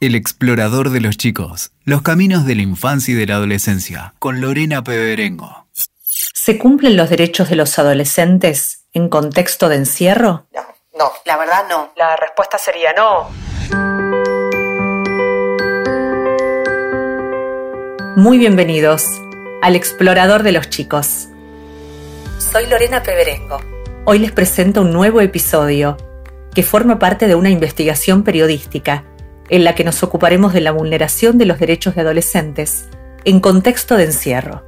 El explorador de los chicos, los caminos de la infancia y de la adolescencia, con Lorena Peberengo. ¿Se cumplen los derechos de los adolescentes en contexto de encierro? No, no, la verdad no. La respuesta sería no. Muy bienvenidos al explorador de los chicos. Soy Lorena Peberengo. Hoy les presento un nuevo episodio que forma parte de una investigación periodística en la que nos ocuparemos de la vulneración de los derechos de adolescentes en contexto de encierro.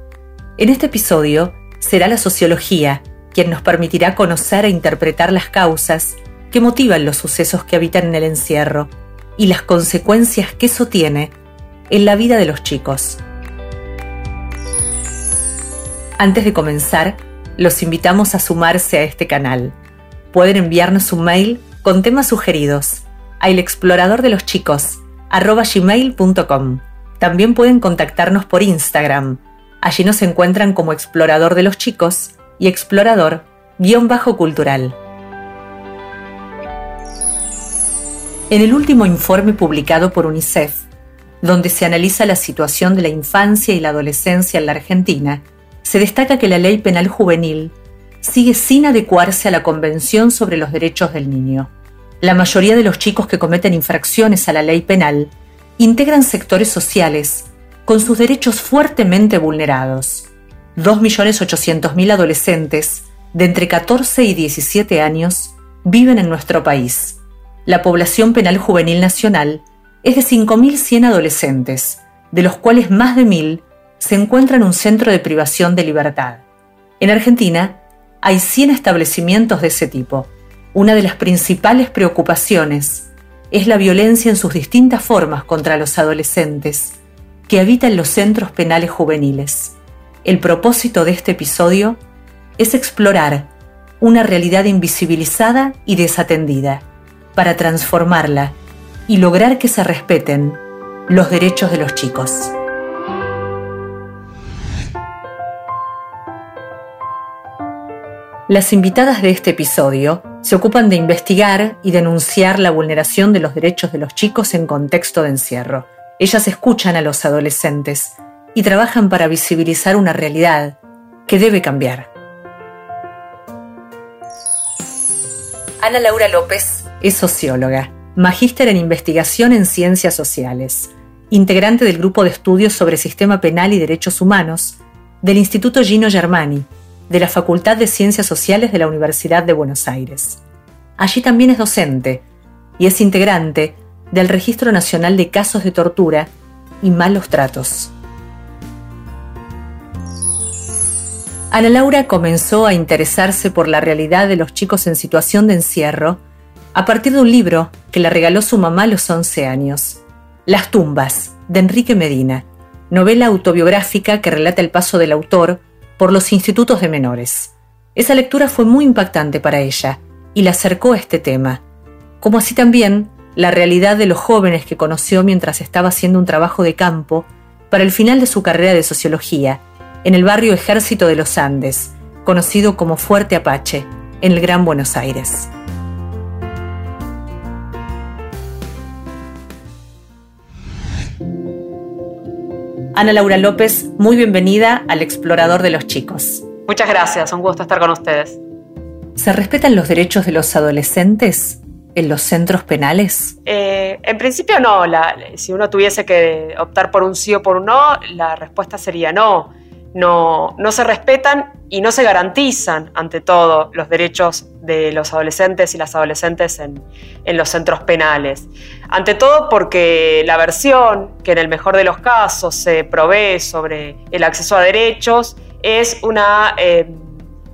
En este episodio será la sociología quien nos permitirá conocer e interpretar las causas que motivan los sucesos que habitan en el encierro y las consecuencias que eso tiene en la vida de los chicos. Antes de comenzar, los invitamos a sumarse a este canal. Pueden enviarnos un mail con temas sugeridos a el explorador de los chicos gmail.com. También pueden contactarnos por Instagram. Allí nos encuentran como explorador de los chicos y explorador-cultural. En el último informe publicado por UNICEF, donde se analiza la situación de la infancia y la adolescencia en la Argentina, se destaca que la ley penal juvenil sigue sin adecuarse a la Convención sobre los Derechos del Niño. La mayoría de los chicos que cometen infracciones a la ley penal integran sectores sociales con sus derechos fuertemente vulnerados. 2.800.000 adolescentes de entre 14 y 17 años viven en nuestro país. La población penal juvenil nacional es de 5.100 adolescentes, de los cuales más de 1.000 se encuentran en un centro de privación de libertad. En Argentina hay 100 establecimientos de ese tipo una de las principales preocupaciones es la violencia en sus distintas formas contra los adolescentes que habitan los centros penales juveniles. El propósito de este episodio es explorar una realidad invisibilizada y desatendida para transformarla y lograr que se respeten los derechos de los chicos. Las invitadas de este episodio se ocupan de investigar y denunciar la vulneración de los derechos de los chicos en contexto de encierro. Ellas escuchan a los adolescentes y trabajan para visibilizar una realidad que debe cambiar. Ana Laura López es socióloga, magíster en investigación en ciencias sociales, integrante del grupo de estudios sobre sistema penal y derechos humanos del Instituto Gino Germani de la Facultad de Ciencias Sociales de la Universidad de Buenos Aires. Allí también es docente y es integrante del Registro Nacional de Casos de Tortura y Malos Tratos. Ana Laura comenzó a interesarse por la realidad de los chicos en situación de encierro a partir de un libro que le regaló su mamá a los 11 años, Las tumbas, de Enrique Medina, novela autobiográfica que relata el paso del autor por los institutos de menores. Esa lectura fue muy impactante para ella y la acercó a este tema, como así también la realidad de los jóvenes que conoció mientras estaba haciendo un trabajo de campo para el final de su carrera de sociología, en el barrio Ejército de los Andes, conocido como Fuerte Apache, en el Gran Buenos Aires. Ana Laura López, muy bienvenida al Explorador de los Chicos. Muchas gracias, un gusto estar con ustedes. ¿Se respetan los derechos de los adolescentes en los centros penales? Eh, en principio no. si uno tuviese que optar por un sí o por un no, la respuesta sería no no, se respetan y no se garantizan, ante todo, los derechos de los adolescentes y las adolescentes en, los centros penales. Ante todo porque la versión que en el mejor de los casos se provee sobre el acceso a derechos es una eh,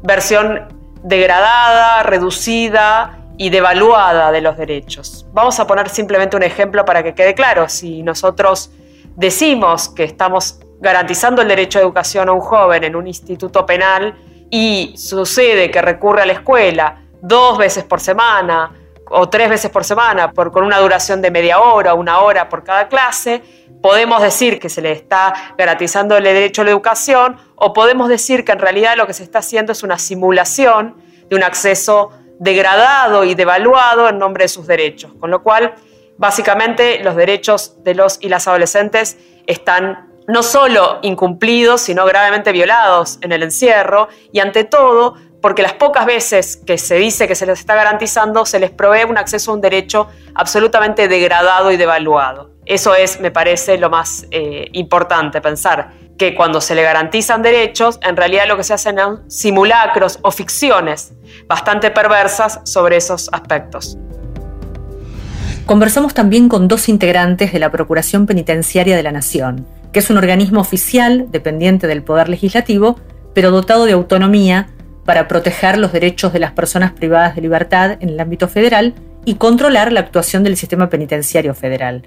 versión degradada, reducida y devaluada de los derechos. Vamos a poner simplemente un ejemplo para que quede claro. Si nosotros decimos que estamos garantizando el derecho a educación a un joven en un instituto penal y sucede que recurre a la escuela dos veces por semana o tres veces por semana por, con una duración de media hora una hora por cada clase, podemos decir que se le está garantizando el derecho a la educación o podemos decir que en realidad lo que se está haciendo es una simulación de un acceso degradado y devaluado en nombre de sus derechos. Con lo cual, Básicamente, los derechos de los y las adolescentes están no solo incumplidos, sino gravemente violados en el encierro y ante todo porque las pocas veces que se dice que se les está garantizando, se les provee un acceso a un derecho absolutamente degradado y devaluado. Eso es, me parece, lo más eh, importante, pensar que cuando se le garantizan derechos, en realidad lo que se hacen son simulacros o ficciones bastante perversas sobre esos aspectos. Conversamos también con dos integrantes de la Procuración Penitenciaria de la Nación, es un organismo oficial dependiente del Poder Legislativo, pero dotado de autonomía para proteger los derechos de las personas privadas de libertad en el ámbito federal y controlar la actuación del sistema penitenciario federal.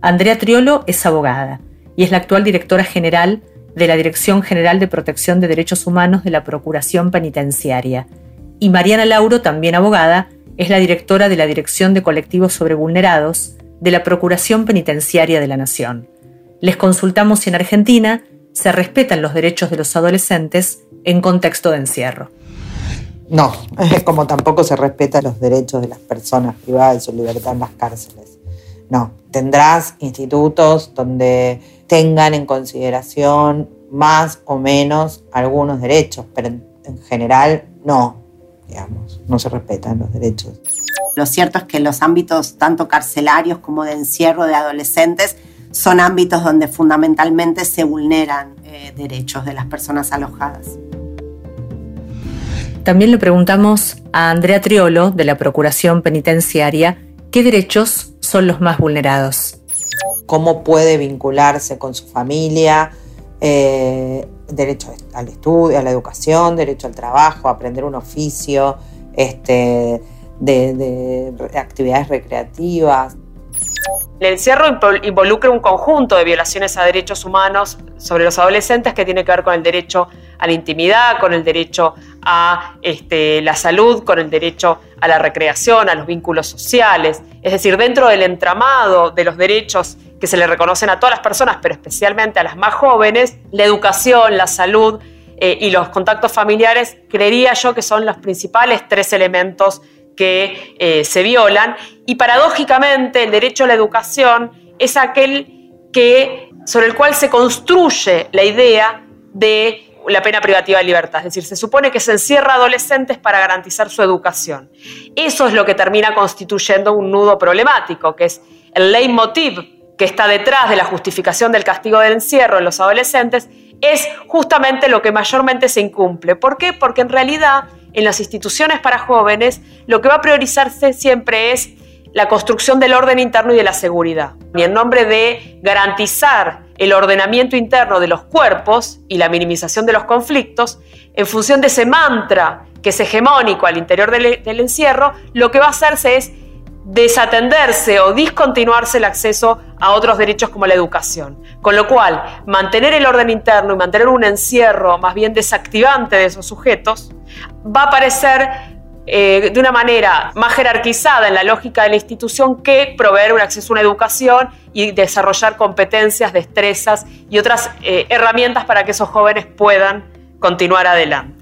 Andrea Triolo es abogada y es la actual directora general de la Dirección General de Protección de Derechos Humanos de la Procuración Penitenciaria. Y Mariana Lauro, también abogada, es la directora de la Dirección de Colectivos sobre Vulnerados de la Procuración Penitenciaria de la Nación. Les consultamos si en Argentina se respetan los derechos de los adolescentes en contexto de encierro. No, como tampoco se respetan los derechos de las personas privadas de su libertad en las cárceles. No, tendrás institutos donde tengan en consideración más o menos algunos derechos, pero en, general no, digamos, no se respetan los derechos. Lo cierto es que los ámbitos tanto carcelarios como de encierro de adolescentes son ámbitos donde fundamentalmente se vulneran eh, derechos de las personas alojadas. También le preguntamos a Andrea Triolo, de la Procuración Penitenciaria, qué derechos son los más vulnerados. ¿Cómo puede vincularse con su familia? Eh, derecho al estudio, a la educación, derecho al trabajo, aprender un oficio, este, de actividades recreativas. El encierro involucra un conjunto de violaciones a derechos humanos sobre los adolescentes que tiene que ver con el derecho a la intimidad, con el derecho a este, la salud, con el derecho a la recreación, a los vínculos sociales. Es decir, dentro del entramado de los derechos que se le reconocen a todas las personas, pero especialmente a las más jóvenes, la educación, la salud eh, y los contactos familiares, creería yo que son los principales tres elementos que eh, se violan y paradójicamente el derecho a la educación es aquel que, sobre el cual se construye la idea de la pena privativa de libertad. Es decir, se supone que se encierra a adolescentes para garantizar su educación. Eso es lo que termina constituyendo un nudo problemático, que es el leitmotiv que está detrás de la justificación del castigo del encierro en los adolescentes, es justamente lo que mayormente se incumple. ¿Por qué? Porque en realidad en las instituciones para jóvenes, lo que va a priorizarse siempre es la construcción del orden interno y de la seguridad. Y en nombre de garantizar el ordenamiento interno de los cuerpos y la minimización de los conflictos, en función de ese mantra que es hegemónico al interior del, encierro, lo que va a hacerse es desatenderse o discontinuarse el acceso a otros derechos como la educación. Con lo cual, mantener el orden interno y mantener un encierro más bien desactivante de esos sujetos va a parecer eh, de una manera más jerarquizada en la lógica de la institución que proveer un acceso a una educación y desarrollar competencias, destrezas y otras eh, herramientas para que esos jóvenes puedan continuar adelante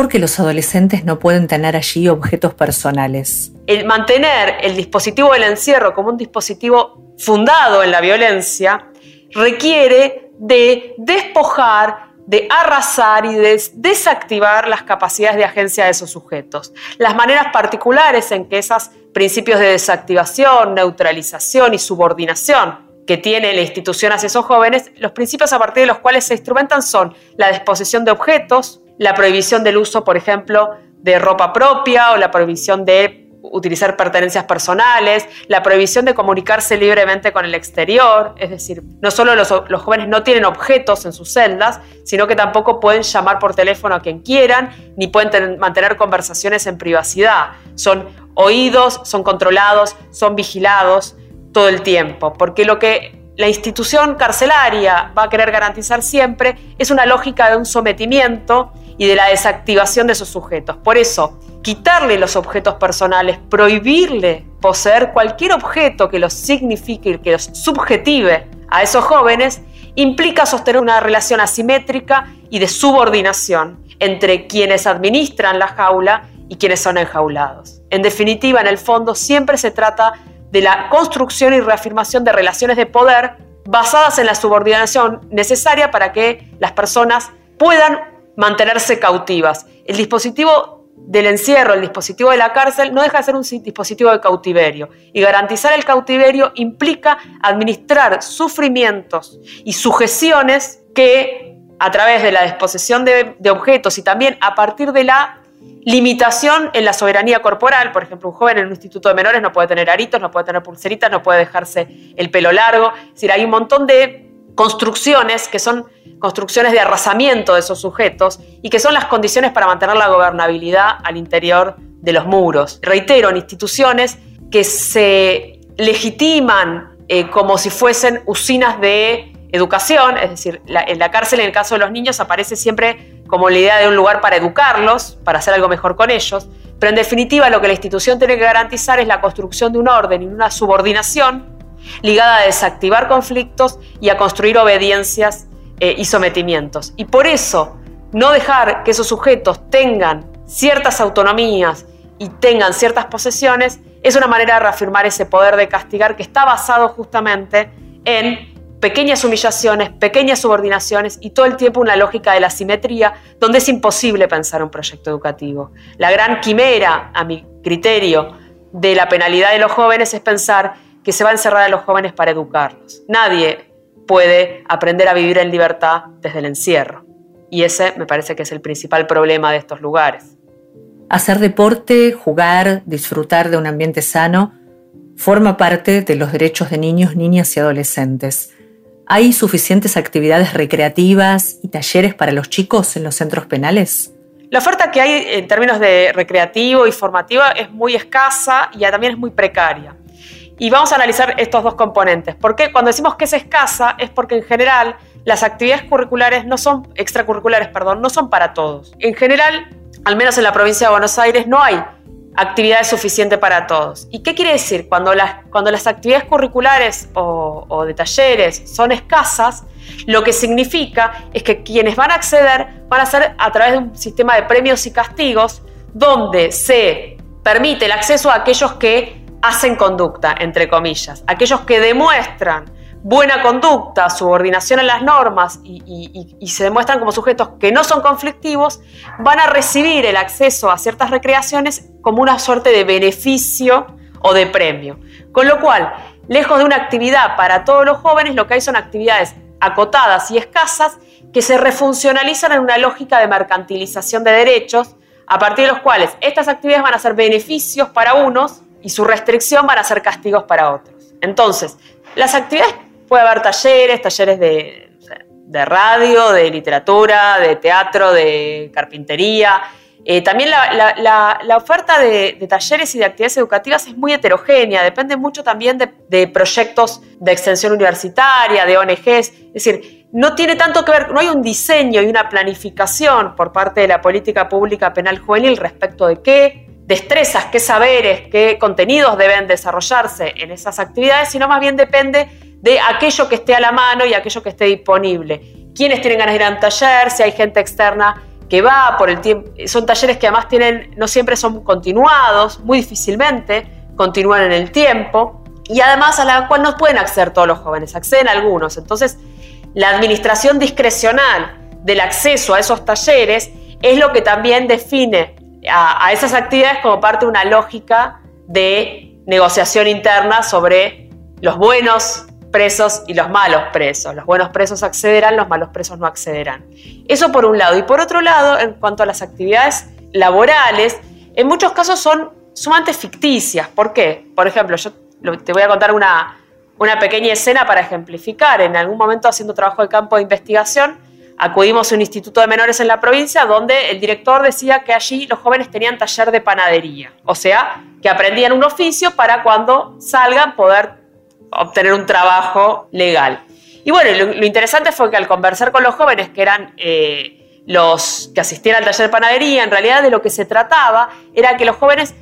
porque los adolescentes no pueden tener allí objetos personales. El mantener el dispositivo del encierro como un dispositivo fundado en la violencia requiere de despojar, de arrasar y de desactivar las capacidades de agencia de esos sujetos. Las maneras particulares en que esos principios de desactivación, neutralización y subordinación que tiene la institución hacia esos jóvenes, los principios a partir de los cuales se instrumentan son la disposición de objetos, la prohibición del uso, por ejemplo, de ropa propia o la prohibición de utilizar pertenencias personales, la prohibición de comunicarse libremente con el exterior, es decir, no solo los, jóvenes no tienen objetos en sus celdas, sino que tampoco pueden llamar por teléfono a quien quieran, ni pueden mantener conversaciones en privacidad. Son oídos, son controlados, son vigilados todo el tiempo, porque lo que la institución carcelaria va a querer garantizar siempre es una lógica de un sometimiento y de la desactivación de esos sujetos. Por eso, quitarle los objetos personales, prohibirle poseer cualquier objeto que los signifique, que los subjetive a esos jóvenes, implica sostener una relación asimétrica y de subordinación entre quienes administran la jaula y quienes son enjaulados. En definitiva, en el fondo, siempre se trata de la construcción y reafirmación de relaciones de poder basadas en la subordinación necesaria para que las personas puedan mantenerse cautivas. El dispositivo del encierro, el dispositivo de la cárcel, no deja de ser un dispositivo de cautiverio. Y garantizar el cautiverio implica administrar sufrimientos y sujeciones que a través de la disposición de, de objetos y también a partir de la limitación en la soberanía corporal. Por ejemplo, un joven en un instituto de menores no puede tener aritos, no puede tener pulseritas, no puede dejarse el pelo largo. Es decir, hay un montón de construcciones que son construcciones de arrasamiento de esos sujetos y que son las condiciones para mantener la gobernabilidad al interior de los muros. Reitero, en instituciones que se legitiman eh, como si fuesen usinas de educación, es decir, en la cárcel en el caso de los niños aparece siempre como la idea de un lugar para educarlos, para hacer algo mejor con ellos, pero en definitiva lo que la institución tiene que garantizar es la construcción de un orden y una subordinación ligada a desactivar conflictos y a construir obediencias eh, y sometimientos. Y por eso no dejar que esos sujetos tengan ciertas autonomías y tengan ciertas posesiones es una manera de reafirmar ese poder de castigar que está basado justamente en pequeñas humillaciones, pequeñas subordinaciones y todo el tiempo una lógica de la simetría donde es imposible pensar un proyecto educativo. La gran quimera, a mi criterio, de la penalidad de los jóvenes es pensar que se va a encerrar a los jóvenes para educarlos. Nadie puede aprender a vivir en libertad desde el encierro. Y ese me parece que es el principal problema de estos lugares. Hacer deporte, jugar, disfrutar de un ambiente sano, forma parte de los derechos de niños, niñas y adolescentes. ¿Hay suficientes actividades recreativas y talleres para los chicos en los centros penales? La oferta que hay en términos de recreativo y formativa es muy escasa y también es muy precaria. Y vamos a analizar estos dos componentes. Porque cuando decimos que es escasa es porque en general las actividades curriculares no son extracurriculares, perdón, no son para todos. En general, al menos en la provincia de Buenos Aires no hay actividades suficientes para todos. ¿Y qué quiere decir? Cuando las, cuando las actividades curriculares o, de talleres son escasas, lo que significa es que quienes van a acceder van a ser a través de un sistema de premios y castigos donde se permite el acceso a aquellos que hacen conducta, entre comillas, aquellos que demuestran buena conducta, subordinación a las normas y, se demuestran como sujetos que no son conflictivos, van a recibir el acceso a ciertas recreaciones como una suerte de beneficio o de premio. Con lo cual, lejos de una actividad para todos los jóvenes, lo que hay son actividades acotadas y escasas que se refuncionalizan en una lógica de mercantilización de derechos, a partir de los cuales estas actividades van a ser beneficios para unos y su restricción van a ser castigos para otros. Entonces, las actividades puede haber talleres, talleres de, de radio, de literatura, de teatro, de carpintería. Eh, también la, oferta de, talleres y de actividades educativas es muy heterogénea, depende mucho también de, proyectos de extensión universitaria, de ONGs, es decir, no tiene tanto que ver, no hay un diseño y una planificación por parte de la política pública penal juvenil respecto de qué destrezas, qué saberes, qué contenidos deben desarrollarse en esas actividades, sino más bien depende de aquello que esté a la mano y aquello que esté disponible. Quienes tienen ganas de ir a un taller, si hay gente externa que va por el tiempo. Son talleres que además tienen, no siempre son continuados, muy difícilmente continúan en el tiempo y además a la cual no pueden acceder todos los jóvenes, acceden algunos. Entonces, la administración discrecional del acceso a esos talleres es lo que también define a esas actividades como parte de una lógica de negociación interna sobre los buenos presos y los malos presos. Los buenos presos accederán, los malos presos no accederán. Eso por un lado. Y por otro lado, en cuanto a las actividades laborales, en muchos casos son sumamente ficticias. ¿Por qué? Por ejemplo, yo te voy a contar una, una pequeña escena para ejemplificar. En algún momento haciendo trabajo de campo de investigación, acudimos a un instituto de menores en la provincia donde el director decía que allí los jóvenes tenían taller de panadería, o sea, que aprendían un oficio para cuando salgan poder obtener un trabajo legal. Y bueno, lo, interesante fue que al conversar con los jóvenes que eran eh, los que asistían al taller de panadería, en realidad de lo que se trataba era que los jóvenes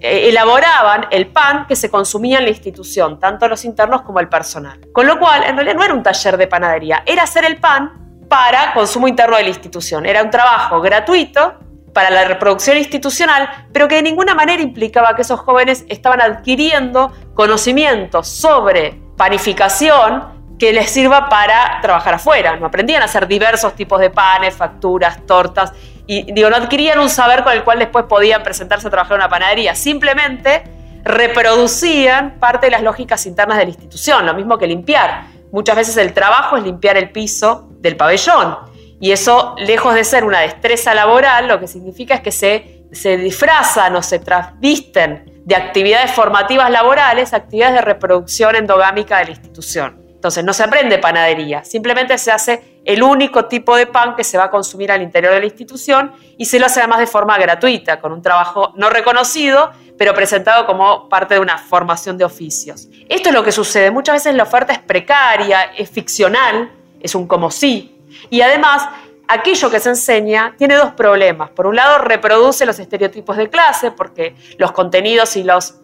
eh, elaboraban el pan que se consumía en la institución, tanto los internos como el personal. Con lo cual, en realidad no era un taller de panadería, era hacer el pan para consumo interno de la institución. Era un trabajo gratuito para la reproducción institucional, pero que de ninguna manera implicaba que esos jóvenes estaban adquiriendo conocimientos sobre panificación que les sirva para trabajar afuera. No aprendían a hacer diversos tipos de panes, facturas, tortas, y digo, no adquirían un saber con el cual después podían presentarse a trabajar en una panadería. Simplemente reproducían parte de las lógicas internas de la institución, lo mismo que limpiar. Muchas veces el trabajo es limpiar el piso del pabellón y eso, lejos de ser una destreza laboral, lo que significa es que se, se disfrazan o se transvisten de actividades formativas laborales, actividades de reproducción endogámica de la institución. Entonces, no se aprende panadería, simplemente se hace el único tipo de pan que se va a consumir al interior de la institución y se lo hace además de forma gratuita, con un trabajo no reconocido, pero presentado como parte de una formación de oficios. Esto es lo que sucede. Muchas veces la oferta es precaria, es ficcional, es un como sí, y además, aquello que se enseña tiene dos problemas. Por un lado, reproduce los estereotipos de clase, porque los contenidos y los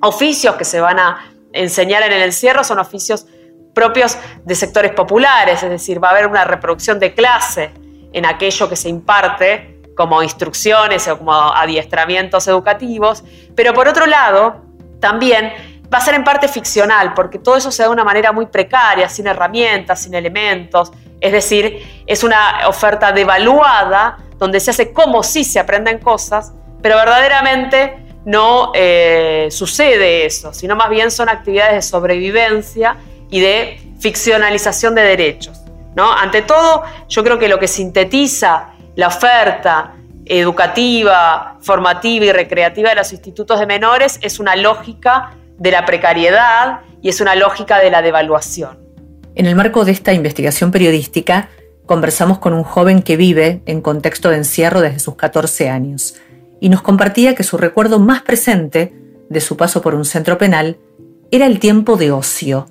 oficios que se van a enseñar en el encierro son oficios propios de sectores populares, es decir, va a haber una reproducción de clase en aquello que se imparte como instrucciones o como adiestramientos educativos, pero por otro lado, también va a ser en parte ficcional, porque todo eso se da de una manera muy precaria, sin herramientas, sin elementos. Es decir, es una oferta devaluada, donde se hace como si se aprenden cosas, pero verdaderamente no eh, sucede eso, sino más bien son actividades de sobrevivencia y de ficcionalización de derechos. ¿no? Ante todo, yo creo que lo que sintetiza la oferta educativa, formativa y recreativa de los institutos de menores es una lógica de la precariedad y es una lógica de la devaluación. En el marco de esta investigación periodística, conversamos con un joven que vive en contexto de encierro desde sus 14 años y nos compartía que su recuerdo más presente de su paso por un centro penal era el tiempo de ocio.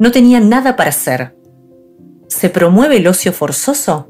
No tenía nada para hacer. ¿Se promueve el ocio forzoso?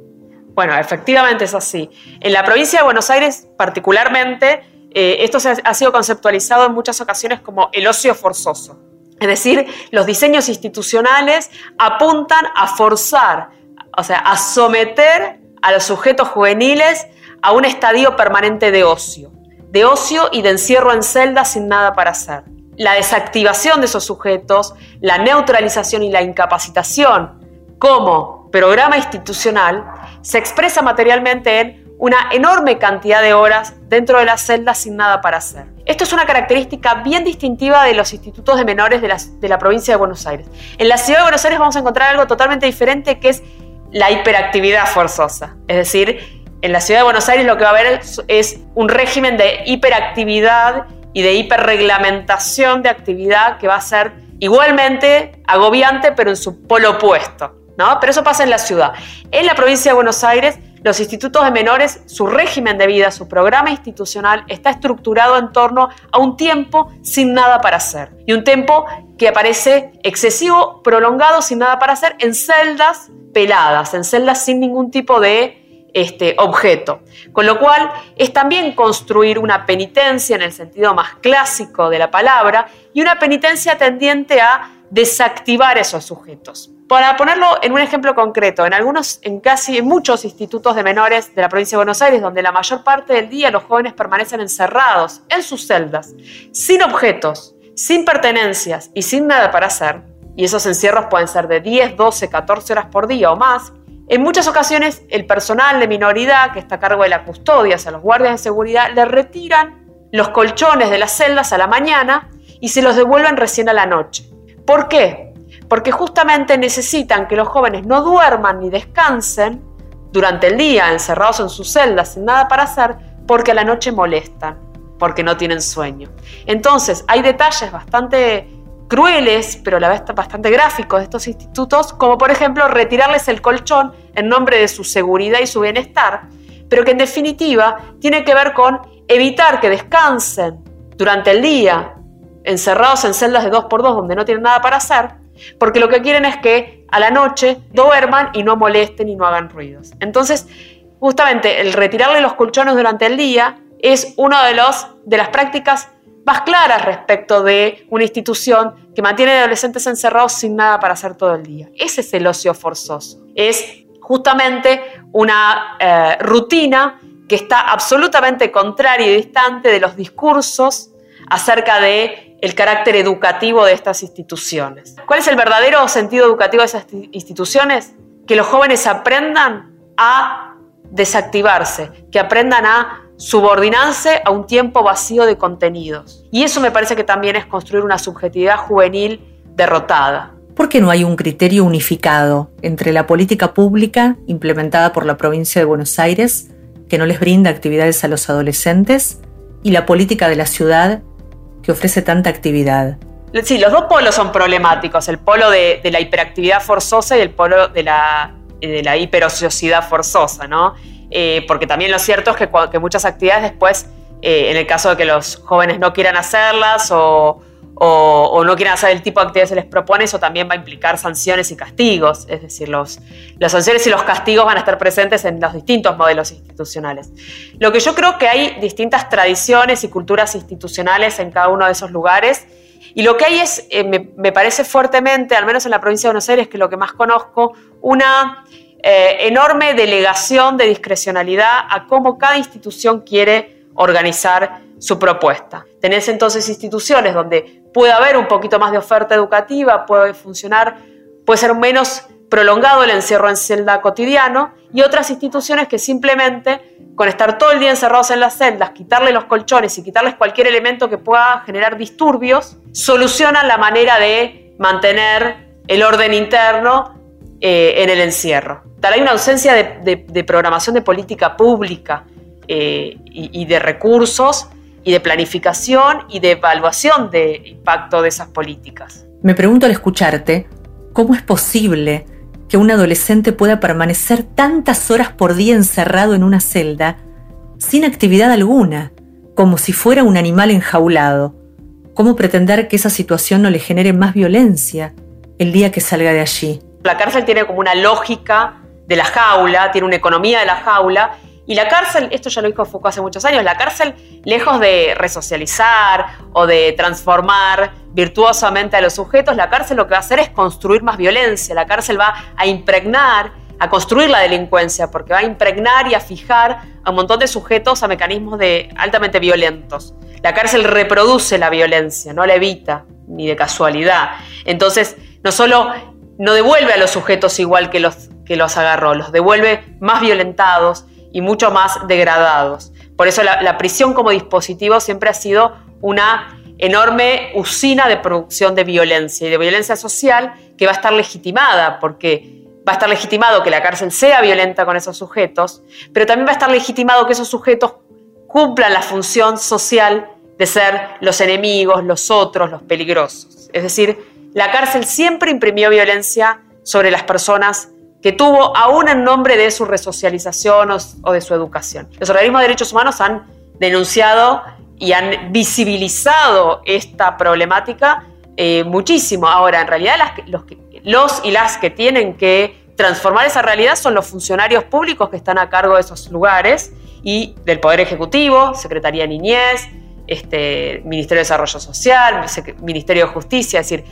Bueno, efectivamente es así. En la provincia de Buenos Aires particularmente, eh, esto ha sido conceptualizado en muchas ocasiones como el ocio forzoso. Es decir, los diseños institucionales apuntan a forzar, o sea, a someter a los sujetos juveniles a un estadio permanente de ocio, de ocio y de encierro en celdas sin nada para hacer. La desactivación de esos sujetos, la neutralización y la incapacitación como programa institucional se expresa materialmente en una enorme cantidad de horas dentro de las celdas sin nada para hacer. Esto es una característica bien distintiva de los institutos de menores de la, de la, provincia de Buenos Aires. En la ciudad de Buenos Aires vamos a encontrar algo totalmente diferente que es la hiperactividad forzosa. Es decir, en la ciudad de Buenos Aires lo que va a haber es, un régimen de hiperactividad y de hiperreglamentación de actividad que va a ser igualmente agobiante, pero en su polo opuesto. ¿no? Pero eso pasa en la ciudad. En la provincia de Buenos Aires los institutos de menores, su régimen de vida, su programa institucional está estructurado en torno a un tiempo sin nada para hacer. Y un tiempo que aparece excesivo, prolongado, sin nada para hacer, en celdas peladas, en celdas sin ningún tipo de este, objeto. Con lo cual es también construir una penitencia en el sentido más clásico de la palabra y una penitencia tendiente a desactivar esos sujetos. Para ponerlo en un ejemplo concreto, en algunos, en casi en muchos institutos de menores de la provincia de Buenos Aires, donde la mayor parte del día los jóvenes permanecen encerrados en sus celdas, sin objetos, sin pertenencias y sin nada para hacer, y esos encierros pueden ser de 10, 12, 14 horas por día o más, en muchas ocasiones el personal de minoridad que está a cargo de la custodia, o sea, los guardias de seguridad, le retiran los colchones de las celdas a la mañana y se los devuelven recién a la noche. ¿Por qué? porque justamente necesitan que los jóvenes no duerman ni descansen durante el día encerrados en sus celdas sin nada para hacer, porque a la noche molestan, porque no tienen sueño. Entonces, hay detalles bastante crueles, pero a la vez bastante gráficos de estos institutos, como por ejemplo retirarles el colchón en nombre de su seguridad y su bienestar, pero que en definitiva tiene que ver con evitar que descansen durante el día, encerrados en celdas de 2x2 donde no tienen nada para hacer, porque lo que quieren es que a la noche duerman y no molesten y no hagan ruidos. Entonces, justamente el retirarle los colchones durante el día es una de, de las prácticas más claras respecto de una institución que mantiene a adolescentes encerrados sin nada para hacer todo el día. Ese es el ocio forzoso. Es justamente una eh, rutina que está absolutamente contrario y distante de los discursos acerca de el carácter educativo de estas instituciones. ¿Cuál es el verdadero sentido educativo de esas instituciones? Que los jóvenes aprendan a desactivarse, que aprendan a subordinarse a un tiempo vacío de contenidos. Y eso me parece que también es construir una subjetividad juvenil derrotada. ¿Por qué no hay un criterio unificado entre la política pública implementada por la provincia de Buenos Aires, que no les brinda actividades a los adolescentes, y la política de la ciudad, que ofrece tanta actividad? Sí, los dos polos son problemáticos, el polo de, la hiperactividad forzosa y el polo de la, de la hiperociosidad forzosa, ¿no? Eh, porque también lo cierto es que, muchas actividades después, eh, en el caso de que los jóvenes no quieran hacerlas o, o, no quieren hacer el tipo de actividades que se les propone, eso también va a implicar sanciones y castigos. Es decir, los, las sanciones y los castigos van a estar presentes en los distintos modelos institucionales. Lo que yo creo que hay distintas tradiciones y culturas institucionales en cada uno de esos lugares. Y lo que hay es, eh, me, parece fuertemente, al menos en la provincia de Buenos Aires, que es lo que más conozco, una eh, enorme delegación de discrecionalidad a cómo cada institución quiere organizar su propuesta. Tenés entonces instituciones donde puede haber un poquito más de oferta educativa, puede funcionar, puede ser menos prolongado el encierro en celda cotidiano y otras instituciones que simplemente con estar todo el día encerrados en las celdas, quitarle los colchones y quitarles cualquier elemento que pueda generar disturbios, solucionan la manera de mantener el orden interno eh, en el encierro. Tal hay una ausencia de, programación de política pública eh, y de recursos y de planificación y de evaluación de impacto de esas políticas. Me pregunto al escucharte, ¿cómo es posible que un adolescente pueda permanecer tantas horas por día encerrado en una celda sin actividad alguna, como si fuera un animal enjaulado? ¿Cómo pretender que esa situación no le genere más violencia el día que salga de allí? La cárcel tiene como una lógica de la jaula, tiene una economía de la jaula y la cárcel, esto ya lo dijo Foucault hace muchos años, la cárcel, lejos de resocializar o de transformar virtuosamente a los sujetos, la cárcel lo que va a hacer es construir más violencia, la cárcel va a impregnar, a construir la delincuencia, porque va a impregnar y a fijar a un montón de sujetos a mecanismos de altamente violentos. La cárcel reproduce la violencia, no la evita, ni de casualidad. Entonces, no solo no devuelve a los sujetos igual que los, que los agarró, los devuelve más violentados, y mucho más degradados. Por eso la, prisión como dispositivo siempre ha sido una enorme usina de producción de violencia y de violencia social que va a estar legitimada, porque va a estar legitimado que la cárcel sea violenta con esos sujetos, pero también va a estar legitimado que esos sujetos cumplan la función social de ser los enemigos, los otros, los peligrosos. Es decir, la cárcel siempre imprimió violencia sobre las personas que tuvo aún en nombre de su resocialización o, de su educación. Los organismos de derechos humanos han denunciado y han visibilizado esta problemática eh, muchísimo. Ahora, en realidad los, los y las que tienen que transformar esa realidad son los funcionarios públicos que están a cargo de esos lugares y del Poder Ejecutivo, Secretaría de Niñez, este, Ministerio de Desarrollo Social, Ministerio de Justicia, es decir,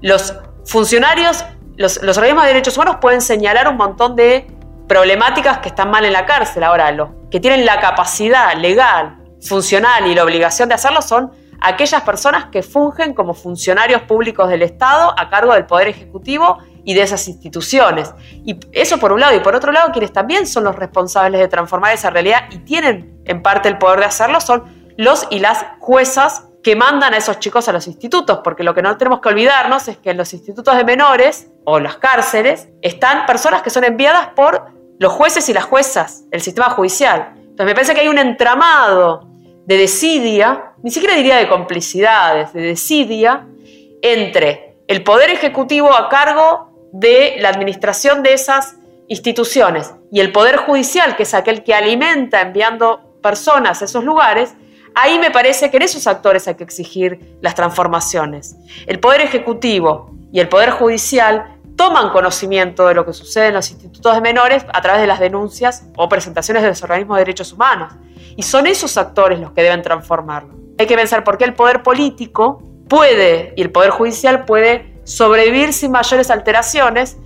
los funcionarios los, organismos de derechos humanos pueden señalar un montón de problemáticas que están mal en la cárcel. Ahora, los que tienen la capacidad legal, funcional y la obligación de hacerlo son aquellas personas que fungen como funcionarios públicos del Estado a cargo del Poder Ejecutivo y de esas instituciones. Y eso por un lado. Y por otro lado, quienes también son los responsables de transformar esa realidad y tienen en parte el poder de hacerlo son los y las juezas que mandan a esos chicos a los institutos, porque lo que no tenemos que olvidarnos es que en los institutos de menores o las cárceles están personas que son enviadas por los jueces y las juezas, el sistema judicial. Entonces me parece que hay un entramado de desidia, ni siquiera diría de complicidades, de desidia entre el poder ejecutivo a cargo de la administración de esas instituciones y el poder judicial, que es aquel que alimenta enviando personas a esos lugares, Ahí me parece que en esos actores hay que exigir las transformaciones. El Poder Ejecutivo y el Poder Judicial toman conocimiento de lo que sucede en los institutos de menores a través de las denuncias o presentaciones de los organismos de derechos humanos. Y son esos actores los que deben transformarlo. Hay que pensar por qué el poder político puede y el poder judicial puede sobrevivir sin mayores alteraciones,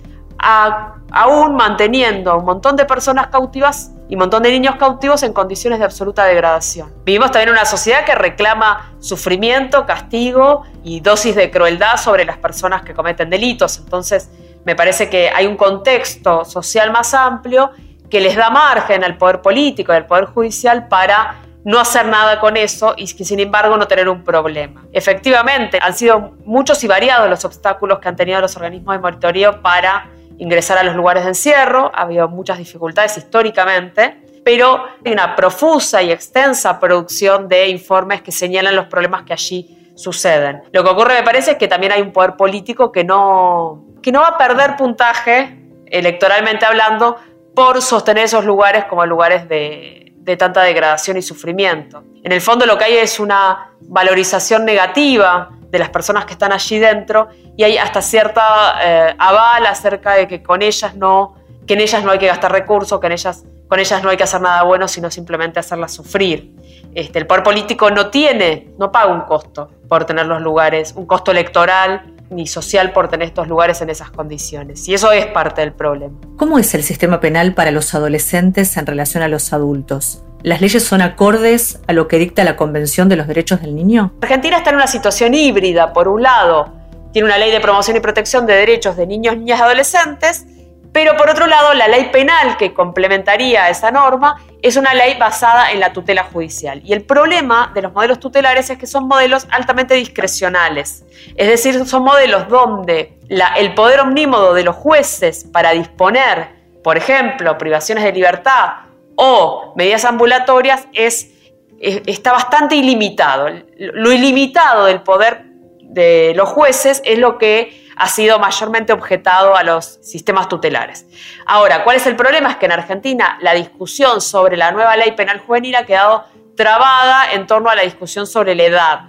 aún manteniendo un montón de personas cautivas y un montón de niños cautivos en condiciones de absoluta degradación. Vivimos también en una sociedad que reclama sufrimiento, castigo y dosis de crueldad sobre las personas que cometen delitos. Entonces, me parece que hay un contexto social más amplio que les da margen al poder político y al poder judicial para no hacer nada con eso y que sin embargo no tener un problema. Efectivamente, han sido muchos y variados los obstáculos que han tenido los organismos de monitoreo para ingresar a los lugares de encierro, ha habido muchas dificultades históricamente, pero hay una profusa y extensa producción de informes que señalan los problemas que allí suceden. Lo que ocurre me parece es que también hay un poder político que no, que no va a perder puntaje electoralmente hablando por sostener esos lugares como lugares de, de tanta degradación y sufrimiento. En el fondo lo que hay es una valorización negativa de las personas que están allí dentro y hay hasta cierta eh, aval acerca de que con ellas no, que en ellas no hay que gastar recursos, que en ellas, con ellas no hay que hacer nada bueno, sino simplemente hacerlas sufrir. Este, el poder político no tiene, no paga un costo por tener los lugares, un costo electoral ni social por tener estos lugares en esas condiciones. Y eso es parte del problema. ¿Cómo es el sistema penal para los adolescentes en relación a los adultos? ¿Las leyes son acordes a lo que dicta la Convención de los Derechos del Niño? Argentina está en una situación híbrida. Por un lado, tiene una ley de promoción y protección de derechos de niños, niñas y adolescentes, pero por otro lado, la ley penal que complementaría esa norma es una ley basada en la tutela judicial. Y el problema de los modelos tutelares es que son modelos altamente discrecionales. Es decir, son modelos donde el poder omnímodo de los jueces para disponer, por ejemplo, privaciones de libertad o medidas ambulatorias es, está bastante ilimitado. Lo ilimitado del poder de los jueces es lo que ha sido mayormente objetado a los sistemas tutelares. Ahora, ¿cuál es el problema? Es que en Argentina la discusión sobre la nueva ley penal juvenil ha quedado trabada en torno a la discusión sobre la edad.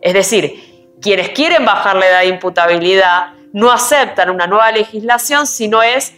Es decir, quienes quieren bajar la edad de imputabilidad no aceptan una nueva legislación si no es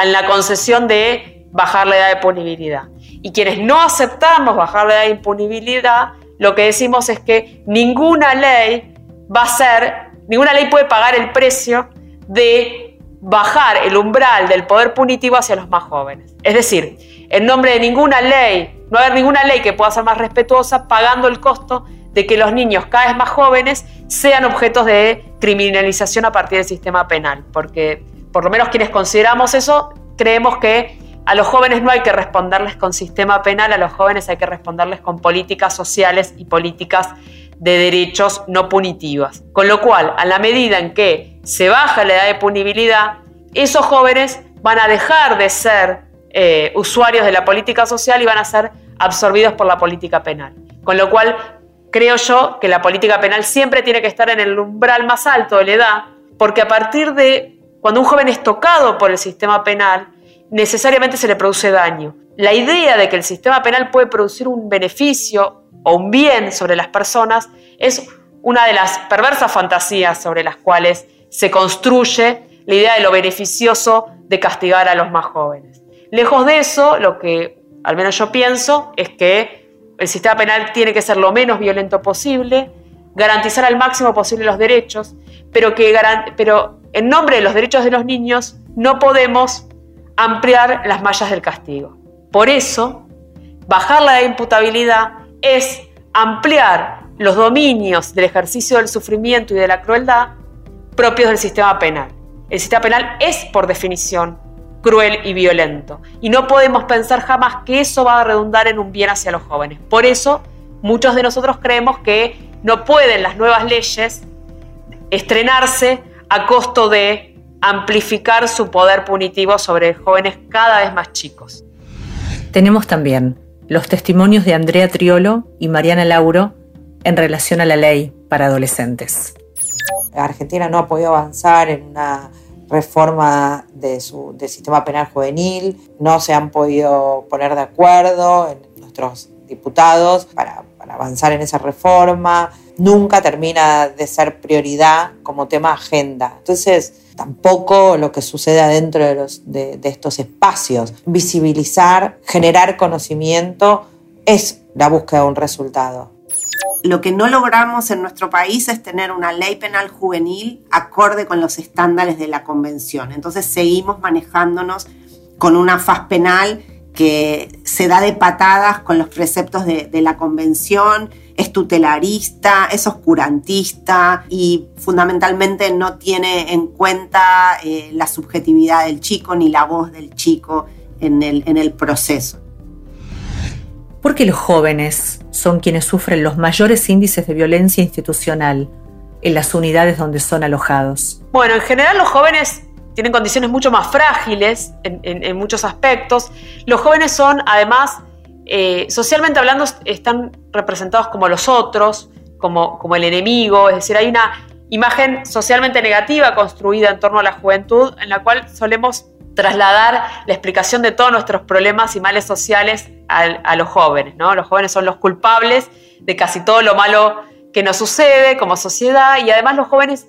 en la concesión de bajar la edad de punibilidad. Y quienes no aceptamos bajar la edad de impunibilidad, lo que decimos es que ninguna ley va a ser, ninguna ley puede pagar el precio de bajar el umbral del poder punitivo hacia los más jóvenes. Es decir, en nombre de ninguna ley, no haber ninguna ley que pueda ser más respetuosa pagando el costo de que los niños cada vez más jóvenes sean objetos de criminalización a partir del sistema penal, porque por lo menos quienes consideramos eso, creemos que a los jóvenes no hay que responderles con sistema penal, a los jóvenes hay que responderles con políticas sociales y políticas de derechos no punitivas. Con lo cual, a la medida en que se baja la edad de punibilidad, esos jóvenes van a dejar de ser eh, usuarios de la política social y van a ser absorbidos por la política penal. Con lo cual, creo yo que la política penal siempre tiene que estar en el umbral más alto de la edad, porque a partir de cuando un joven es tocado por el sistema penal, necesariamente se le produce daño. La idea de que el sistema penal puede producir un beneficio o un bien sobre las personas es una de las perversas fantasías sobre las cuales se construye la idea de lo beneficioso de castigar a los más jóvenes. Lejos de eso, lo que al menos yo pienso es que el sistema penal tiene que ser lo menos violento posible, garantizar al máximo posible los derechos, pero que pero en nombre de los derechos de los niños no podemos ampliar las mallas del castigo. Por eso, bajar la imputabilidad es ampliar los dominios del ejercicio del sufrimiento y de la crueldad propios del sistema penal. El sistema penal es, por definición, cruel y violento. Y no podemos pensar jamás que eso va a redundar en un bien hacia los jóvenes. Por eso, muchos de nosotros creemos que no pueden las nuevas leyes estrenarse a costo de amplificar su poder punitivo sobre jóvenes cada vez más chicos. Tenemos también los testimonios de Andrea Triolo y Mariana Lauro en relación a la ley para adolescentes. Argentina no ha podido avanzar en una reforma de su, del sistema penal juvenil, no se han podido poner de acuerdo en nuestros diputados para, para avanzar en esa reforma, nunca termina de ser prioridad como tema agenda. Entonces, tampoco lo que sucede adentro de, de, estos espacios. Visibilizar, generar conocimiento es la búsqueda de un resultado. Lo que no logramos en nuestro país es tener una ley penal juvenil acorde con los estándares de la Convención. Entonces seguimos manejándonos con una faz penal que se da de patadas con los preceptos de, la convención, es tutelarista, es oscurantista y fundamentalmente no tiene en cuenta eh, la subjetividad del chico ni la voz del chico en el, en el proceso. Porque los jóvenes son quienes sufren los mayores índices de violencia institucional en las unidades donde son alojados. Bueno, en general los jóvenes tienen condiciones mucho más frágiles en, muchos aspectos. Los jóvenes son, además, eh, socialmente hablando, están representados como los otros, como, como el enemigo, es decir, hay una imagen socialmente negativa construida en torno a la juventud en la cual solemos trasladar la explicación de todos nuestros problemas y males sociales a, los jóvenes. ¿no? Los jóvenes son los culpables de casi todo lo malo que nos sucede como sociedad y además los jóvenes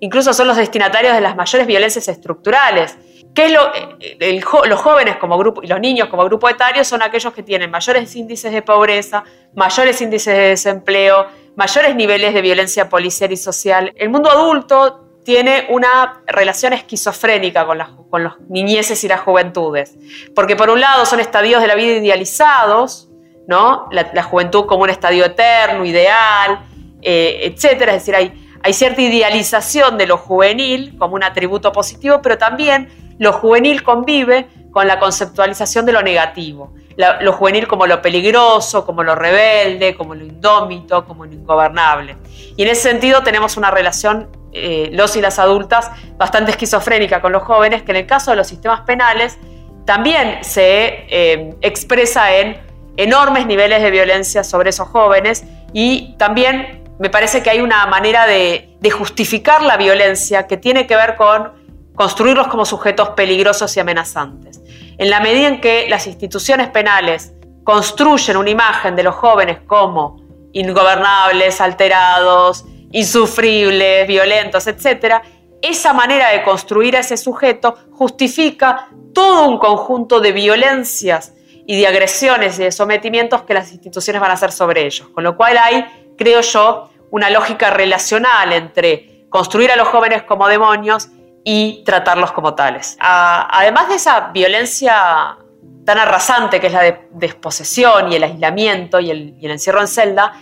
incluso son los destinatarios de las mayores violencias estructurales. ¿Qué es lo, eh, los jóvenes como grupo y los niños como grupo etario son aquellos que tienen mayores índices de pobreza, mayores índices de desempleo, mayores niveles de violencia policial y social. El mundo adulto tiene una relación esquizofrénica con, con los niñeces y las juventudes. Porque por un lado son estadios de la vida idealizados, ¿no? La, juventud como un estadio eterno, ideal, eh, etcétera. Es decir, hay, hay cierta idealización de lo juvenil como un atributo positivo, pero también lo juvenil convive con la conceptualización de lo negativo. lo juvenil como lo peligroso, como lo rebelde, como lo indómito, como lo ingobernable. Y en ese sentido tenemos una relación eh, los y las adultas bastante esquizofrénica con los jóvenes, que en el caso de los sistemas penales también se eh, expresa en enormes niveles de violencia sobre esos jóvenes y también me parece que hay una manera de, justificar la violencia que tiene que ver con construirlos como sujetos peligrosos y amenazantes. En la medida en que las instituciones penales construyen una imagen de los jóvenes como ingobernables, alterados, insufribles, violentos, etc., esa manera de construir a ese sujeto justifica todo un conjunto de violencias y de agresiones y de sometimientos que las instituciones van a hacer sobre ellos. Con lo cual hay, creo yo, una lógica relacional entre construir a los jóvenes como demonios y tratarlos como tales. además de esa violencia tan arrasante que es la desposesión y el aislamiento y el, encierro en celda,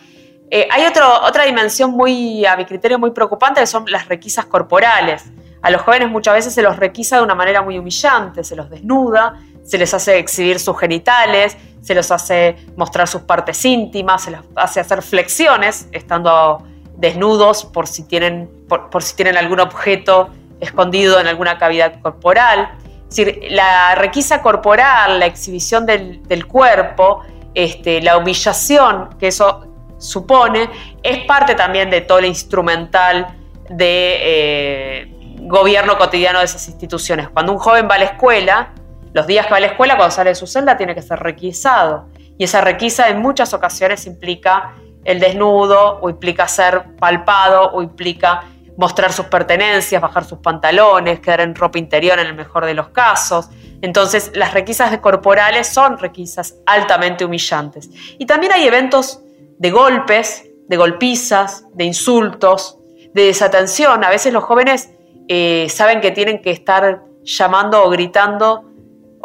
eh, hay otra dimensión muy, a mi criterio, muy preocupante, que son las requisas corporales. A los jóvenes muchas veces se los requisa de una manera muy humillante, se los desnuda, se les hace exhibir sus genitales, se los hace mostrar sus partes íntimas, se les hace hacer flexiones estando desnudos por si tienen, por, si tienen algún objeto escondido en alguna cavidad corporal. Es decir, la requisa corporal, la exhibición del, del cuerpo, este, la humillación que eso supone, es parte también de todo el instrumental de eh, gobierno cotidiano de esas instituciones. Cuando un joven va a la escuela, los días que va a la escuela, cuando sale de su celda, tiene que ser requisado. Y esa requisa en muchas ocasiones implica el desnudo, o implica ser palpado, o implica mostrar sus pertenencias, bajar sus pantalones, quedar en ropa interior en el mejor de los casos. Entonces, las requisas corporales son requisas altamente humillantes. Y también hay eventos de golpes, de golpizas, de insultos, de desatención. A veces los jóvenes eh, saben que tienen que estar llamando o gritando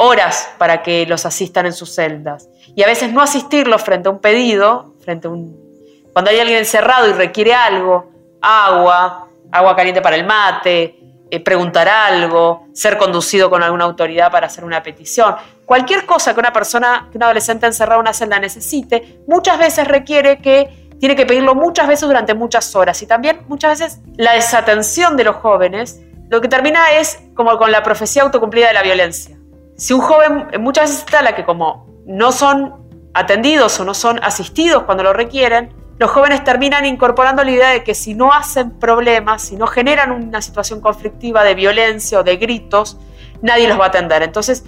horas para que los asistan en sus celdas. Y a veces no asistirlos frente a un pedido, frente a un... Cuando hay alguien encerrado y requiere algo, agua, agua caliente para el mate, eh, preguntar algo, ser conducido con alguna autoridad para hacer una petición. Cualquier cosa que una persona, que un adolescente encerrado en una celda necesite, muchas veces requiere que tiene que pedirlo muchas veces durante muchas horas. Y también muchas veces la desatención de los jóvenes lo que termina es como con la profecía autocumplida de la violencia. Si un joven muchas veces está la que como no son atendidos o no son asistidos cuando lo requieren, los jóvenes terminan incorporando la idea de que si no hacen problemas, si no generan una situación conflictiva de violencia o de gritos, nadie los va a atender. Entonces,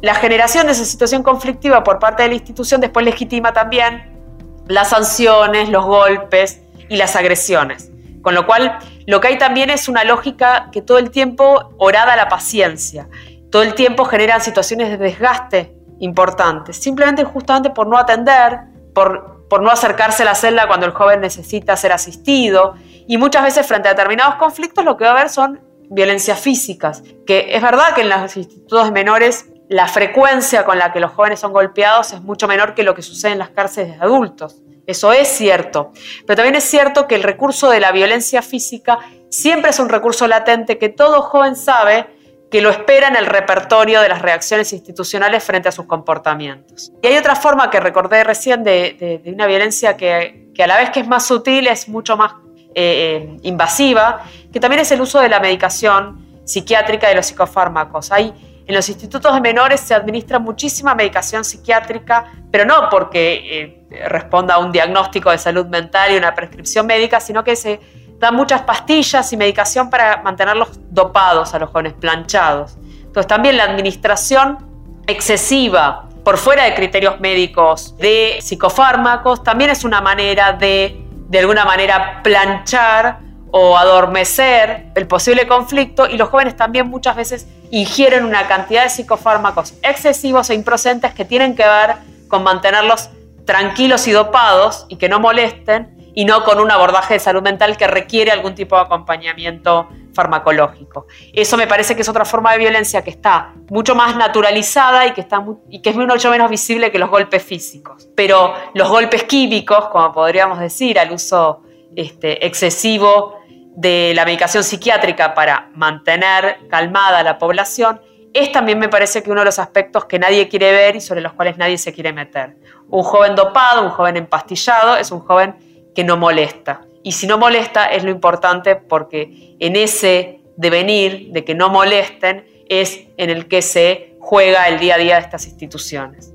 la generación de esa situación conflictiva por parte de la institución después legitima también las sanciones, los golpes y las agresiones. Con lo cual, lo que hay también es una lógica que todo el tiempo orada la paciencia. Todo el tiempo generan situaciones de desgaste importantes, simplemente justamente por no atender, por por no acercarse a la celda cuando el joven necesita ser asistido. Y muchas veces frente a determinados conflictos lo que va a haber son violencias físicas, que es verdad que en los institutos menores la frecuencia con la que los jóvenes son golpeados es mucho menor que lo que sucede en las cárceles de adultos. Eso es cierto. Pero también es cierto que el recurso de la violencia física siempre es un recurso latente que todo joven sabe que lo espera en el repertorio de las reacciones institucionales frente a sus comportamientos. Y hay otra forma que recordé recién de, una violencia que, a la vez que es más sutil es mucho más eh, eh, invasiva, que también es el uso de la medicación psiquiátrica y de los psicofármacos. Hay en los institutos de menores se administra muchísima medicación psiquiátrica, pero no porque eh, responda a un diagnóstico de salud mental y una prescripción médica, sino que se dan muchas pastillas y medicación para mantenerlos dopados a los jóvenes, planchados. Entonces también la administración excesiva por fuera de criterios médicos de psicofármacos también es una manera de, de alguna manera, planchar o adormecer el posible conflicto y los jóvenes también muchas veces ingieren una cantidad de psicofármacos excesivos e improcedentes que tienen que ver con mantenerlos tranquilos y dopados y que no molesten y no con un abordaje de salud mental que requiere algún tipo de acompañamiento farmacológico. Eso me parece que es otra forma de violencia que está mucho más naturalizada y que, está y que es mucho menos visible que los golpes físicos. Pero los golpes químicos, como podríamos decir, al uso este, excesivo de la medicación psiquiátrica para mantener calmada a la población, es también me parece que uno de los aspectos que nadie quiere ver y sobre los cuales nadie se quiere meter. Un joven dopado, un joven empastillado, es un joven que no molesta. Y si no molesta es lo importante porque en ese devenir de que no molesten es en el que se juega el día a día de estas instituciones.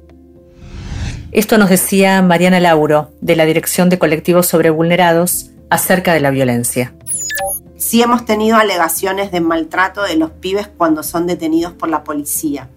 Esto nos decía Mariana Lauro, de la Dirección de Colectivos sobre Vulnerados, acerca de la violencia. Sí hemos tenido alegaciones de maltrato de los pibes cuando son detenidos por la policía.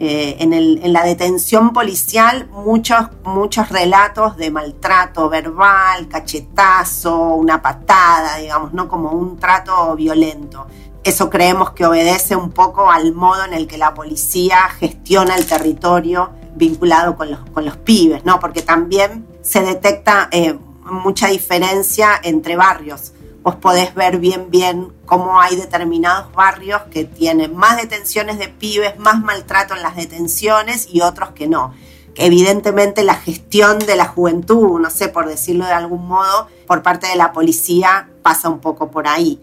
Eh, en, la detención policial muchos, muchos relatos de maltrato verbal, cachetazo, una patada, digamos, ¿no? Como un trato violento. Eso creemos que obedece un poco al modo en el que la policía gestiona el territorio vinculado con los, con los pibes, ¿no? Porque también se detecta eh, mucha diferencia entre barrios vos podés ver bien bien cómo hay determinados barrios que tienen más detenciones de pibes, más maltrato en las detenciones y otros que no. evidentemente la gestión de la juventud, no sé, por decirlo de algún modo, por parte de la policía pasa un poco por ahí.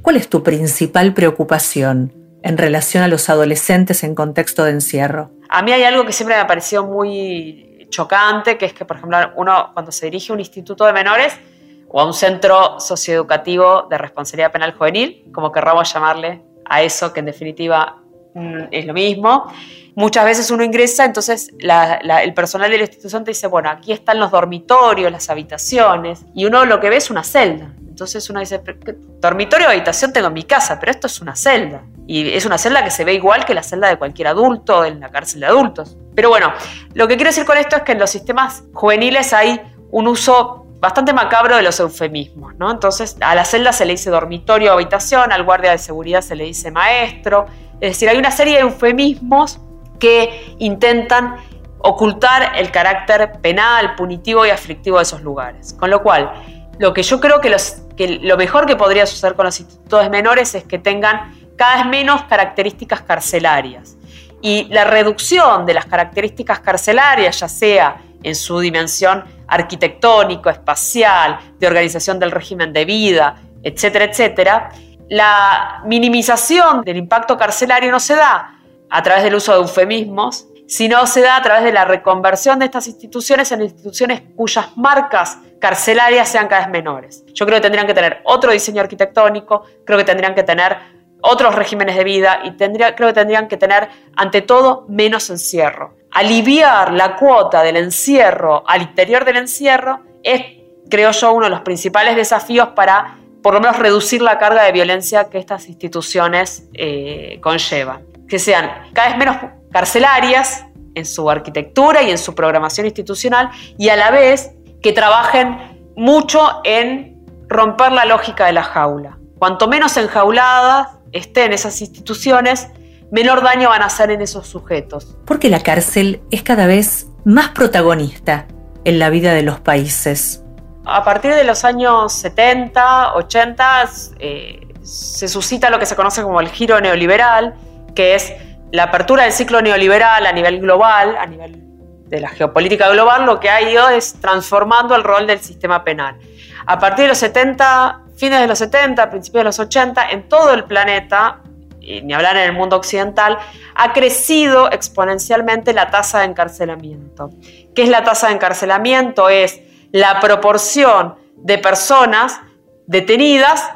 ¿Cuál es tu principal preocupación en relación a los adolescentes en contexto de encierro? A mí hay algo que siempre me ha parecido muy chocante, que es que, por ejemplo, uno cuando se dirige a un instituto de menores, o a un centro socioeducativo de responsabilidad penal juvenil, como querramos llamarle a eso, que en definitiva mm, es lo mismo. Muchas veces uno ingresa, entonces el personal de la institución te dice, bueno, aquí están los dormitorios, las habitaciones, y uno lo que ve es una celda. Entonces uno dice, dormitorio o habitación tengo en mi casa, pero esto es una celda. Y es una celda que se ve igual que la celda de cualquier adulto en la cárcel de adultos. Pero bueno, lo que quiero decir con esto es que en los sistemas juveniles hay un uso bastante macabro de los eufemismos, ¿no? Entonces, a la celda se le dice dormitorio o habitación, al guardia de seguridad se le dice maestro. Es decir, hay una serie de eufemismos que intentan ocultar el carácter penal, punitivo y aflictivo de esos lugares. Con lo cual, lo que yo creo que, que lo mejor que podría suceder con los institutos menores es que tengan cada vez menos características carcelarias. Y la reducción de las características carcelarias, ya sea en su dimensión arquitectónico, espacial, de organización del régimen de vida, etcétera, etcétera, la minimización del impacto carcelario no se da a través del uso de eufemismos, sino se da a través de la reconversión de estas instituciones en instituciones cuyas marcas carcelarias sean cada vez menores. Yo creo que tendrían que tener otro diseño arquitectónico, creo que tendrían que tener otros regímenes de vida y tendría, creo que tendrían que tener, ante todo, menos encierro aliviar la cuota del encierro al interior del encierro es, creo yo, uno de los principales desafíos para por lo menos reducir la carga de violencia que estas instituciones eh, conllevan. Que sean cada vez menos carcelarias en su arquitectura y en su programación institucional y a la vez que trabajen mucho en romper la lógica de la jaula. Cuanto menos enjauladas estén esas instituciones, menor daño van a hacer en esos sujetos. Porque la cárcel es cada vez más protagonista en la vida de los países. A partir de los años 70, 80, eh, se suscita lo que se conoce como el giro neoliberal, que es la apertura del ciclo neoliberal a nivel global, a nivel de la geopolítica global, lo que ha ido es transformando el rol del sistema penal. A partir de los 70, fines de los 70, principios de los 80, en todo el planeta, ni hablar en el mundo occidental, ha crecido exponencialmente la tasa de encarcelamiento. ¿Qué es la tasa de encarcelamiento? Es la proporción de personas detenidas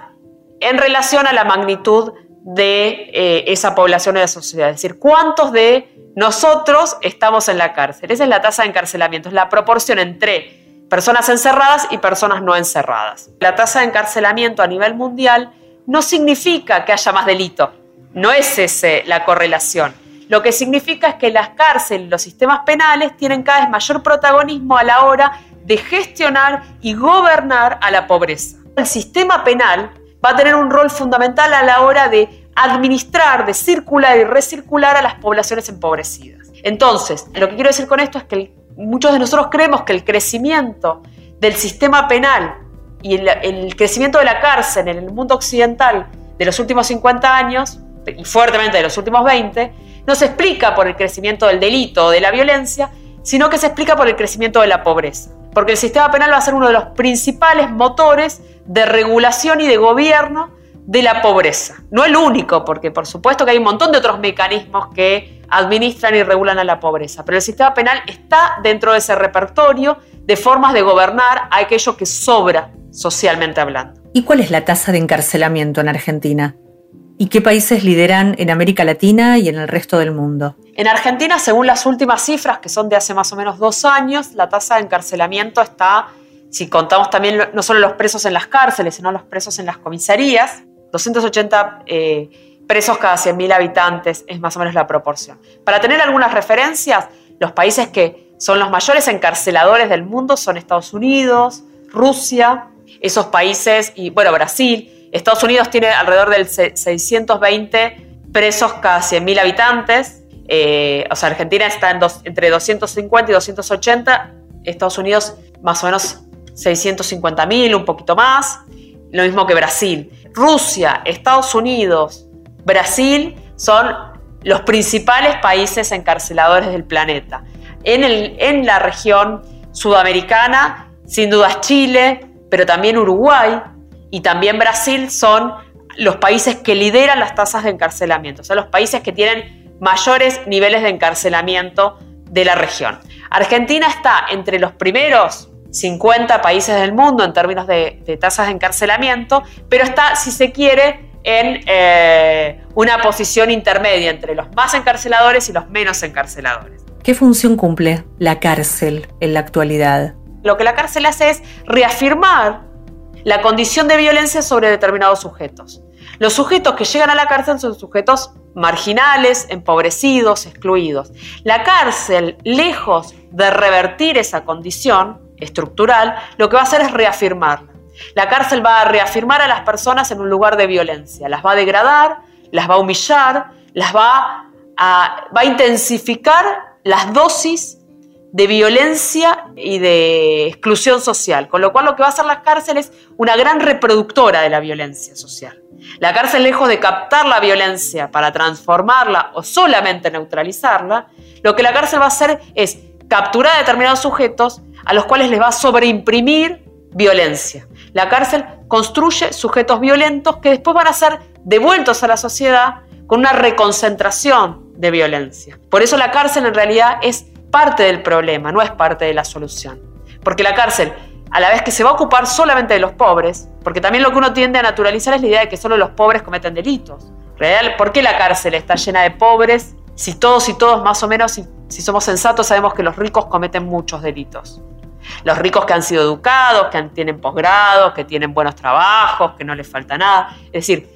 en relación a la magnitud de eh, esa población de la sociedad. Es decir, ¿cuántos de nosotros estamos en la cárcel? Esa es la tasa de encarcelamiento, es la proporción entre personas encerradas y personas no encerradas. La tasa de encarcelamiento a nivel mundial no significa que haya más delito, no es esa la correlación. Lo que significa es que las cárceles, los sistemas penales tienen cada vez mayor protagonismo a la hora de gestionar y gobernar a la pobreza. El sistema penal va a tener un rol fundamental a la hora de administrar, de circular y recircular a las poblaciones empobrecidas. Entonces, lo que quiero decir con esto es que muchos de nosotros creemos que el crecimiento del sistema penal y el, crecimiento de la cárcel en el mundo occidental de los últimos 50 años, y fuertemente de los últimos 20, no se explica por el crecimiento del delito o de la violencia, sino que se explica por el crecimiento de la pobreza. Porque el sistema penal va a ser uno de los principales motores de regulación y de gobierno de la pobreza. No el único, porque por supuesto que hay un montón de otros mecanismos que administran y regulan a la pobreza, pero el sistema penal está dentro de ese repertorio de formas de gobernar a aquello que sobra socialmente hablando. ¿Y cuál es la tasa de encarcelamiento en Argentina? ¿Y qué países lideran en América Latina y en el resto del mundo? En Argentina, según las últimas cifras, que son de hace más o menos dos años, la tasa de encarcelamiento está si contamos también no solo los presos en las cárceles, sino los presos en las comisarías, 280 eh, presos cada 100.000 habitantes es más o menos la proporción. Para tener algunas referencias, los países que son los mayores encarceladores del mundo son Estados Unidos, Rusia, esos países, y bueno, Brasil. Estados Unidos tiene alrededor del 620 presos cada 100.000 habitantes. Eh, o sea, Argentina está en entre 250 y 280. Estados Unidos más o menos 650.000, un poquito más, lo mismo que Brasil. Rusia, Estados Unidos, Brasil son los principales países encarceladores del planeta. En, el, en la región sudamericana, sin duda Chile, pero también Uruguay y también Brasil son los países que lideran las tasas de encarcelamiento, o sea, los países que tienen mayores niveles de encarcelamiento de la región. Argentina está entre los primeros 50 países del mundo en términos de, tasas de encarcelamiento, pero está, si se quiere, en eh, una posición intermedia entre los más encarceladores y los menos encarceladores. ¿Qué función cumple la cárcel en la actualidad? Lo que la cárcel hace es reafirmar la condición de violencia sobre determinados sujetos. Los sujetos que llegan a la cárcel son sujetos marginales, empobrecidos, excluidos. La cárcel, lejos de revertir esa condición, estructural, lo que va a hacer es reafirmarla. La cárcel va a reafirmar a las personas en un lugar de violencia, las va a degradar, las va a humillar, las va a, va a intensificar las dosis de violencia y de exclusión social, con lo cual lo que va a hacer la cárcel es una gran reproductora de la violencia social. La cárcel, lejos de captar la violencia para transformarla o solamente neutralizarla, lo que la cárcel va a hacer es capturar determinados sujetos a los cuales les va a sobreimprimir violencia. La cárcel construye sujetos violentos que después van a ser devueltos a la sociedad con una reconcentración de violencia. Por eso la cárcel en realidad es parte del problema, no es parte de la solución. Porque la cárcel, a la vez que se va a ocupar solamente de los pobres, porque también lo que uno tiende a naturalizar es la idea de que solo los pobres cometen delitos. Real, ¿Por qué la cárcel está llena de pobres si todos y todos más o menos, si somos sensatos, sabemos que los ricos cometen muchos delitos? Los ricos que han sido educados, que tienen posgrados, que tienen buenos trabajos, que no les falta nada. Es decir,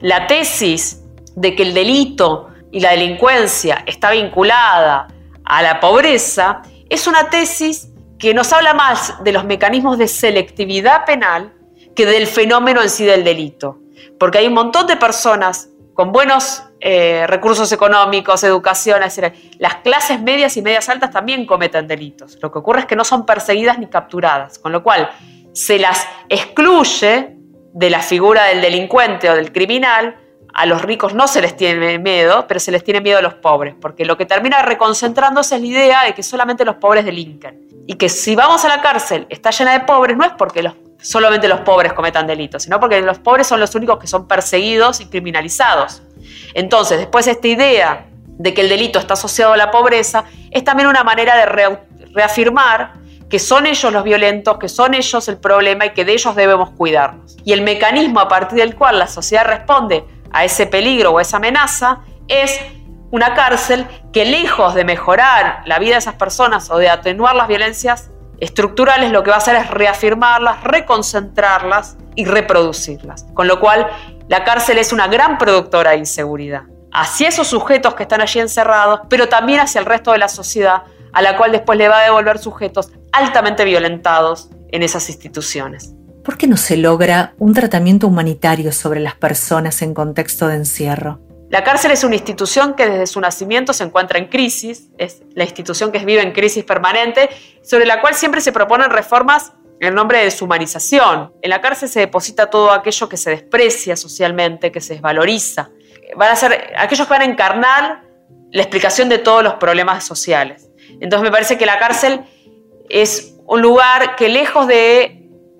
la tesis de que el delito y la delincuencia está vinculada a la pobreza es una tesis que nos habla más de los mecanismos de selectividad penal que del fenómeno en sí del delito. Porque hay un montón de personas con buenos eh, recursos económicos, educación, decir, las clases medias y medias altas también cometen delitos. Lo que ocurre es que no son perseguidas ni capturadas, con lo cual se las excluye de la figura del delincuente o del criminal a los ricos no se les tiene miedo, pero se les tiene miedo a los pobres, porque lo que termina reconcentrándose es la idea de que solamente los pobres delinquen. Y que si vamos a la cárcel está llena de pobres, no es porque los, solamente los pobres cometan delitos, sino porque los pobres son los únicos que son perseguidos y criminalizados. Entonces, después esta idea de que el delito está asociado a la pobreza es también una manera de reafirmar que son ellos los violentos, que son ellos el problema y que de ellos debemos cuidarnos. Y el mecanismo a partir del cual la sociedad responde a ese peligro o esa amenaza es una cárcel que lejos de mejorar la vida de esas personas o de atenuar las violencias estructurales, lo que va a hacer es reafirmarlas, reconcentrarlas y reproducirlas. Con lo cual, la cárcel es una gran productora de inseguridad hacia esos sujetos que están allí encerrados, pero también hacia el resto de la sociedad, a la cual después le va a devolver sujetos altamente violentados en esas instituciones. ¿Por qué no se logra un tratamiento humanitario sobre las personas en contexto de encierro? La cárcel es una institución que desde su nacimiento se encuentra en crisis, es la institución que vive en crisis permanente, sobre la cual siempre se proponen reformas en nombre de deshumanización. En la cárcel se deposita todo aquello que se desprecia socialmente, que se desvaloriza. Van a ser aquellos que van a encarnar la explicación de todos los problemas sociales. Entonces me parece que la cárcel es un lugar que lejos de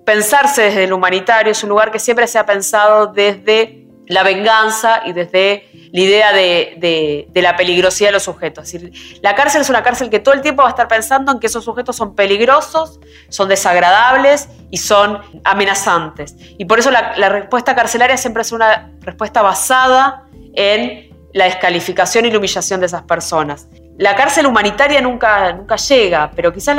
pensarse desde el humanitario, es un lugar que siempre se ha pensado desde la venganza y desde la idea de, la peligrosidad de los sujetos. la cárcel es una cárcel que todo el tiempo va a estar pensando en que esos sujetos son peligrosos, son desagradables y son amenazantes. Y por eso la, la respuesta carcelaria siempre es una respuesta basada en la descalificación y la humillación de esas personas la cárcel humanitaria nunca, nunca llega, pero quizás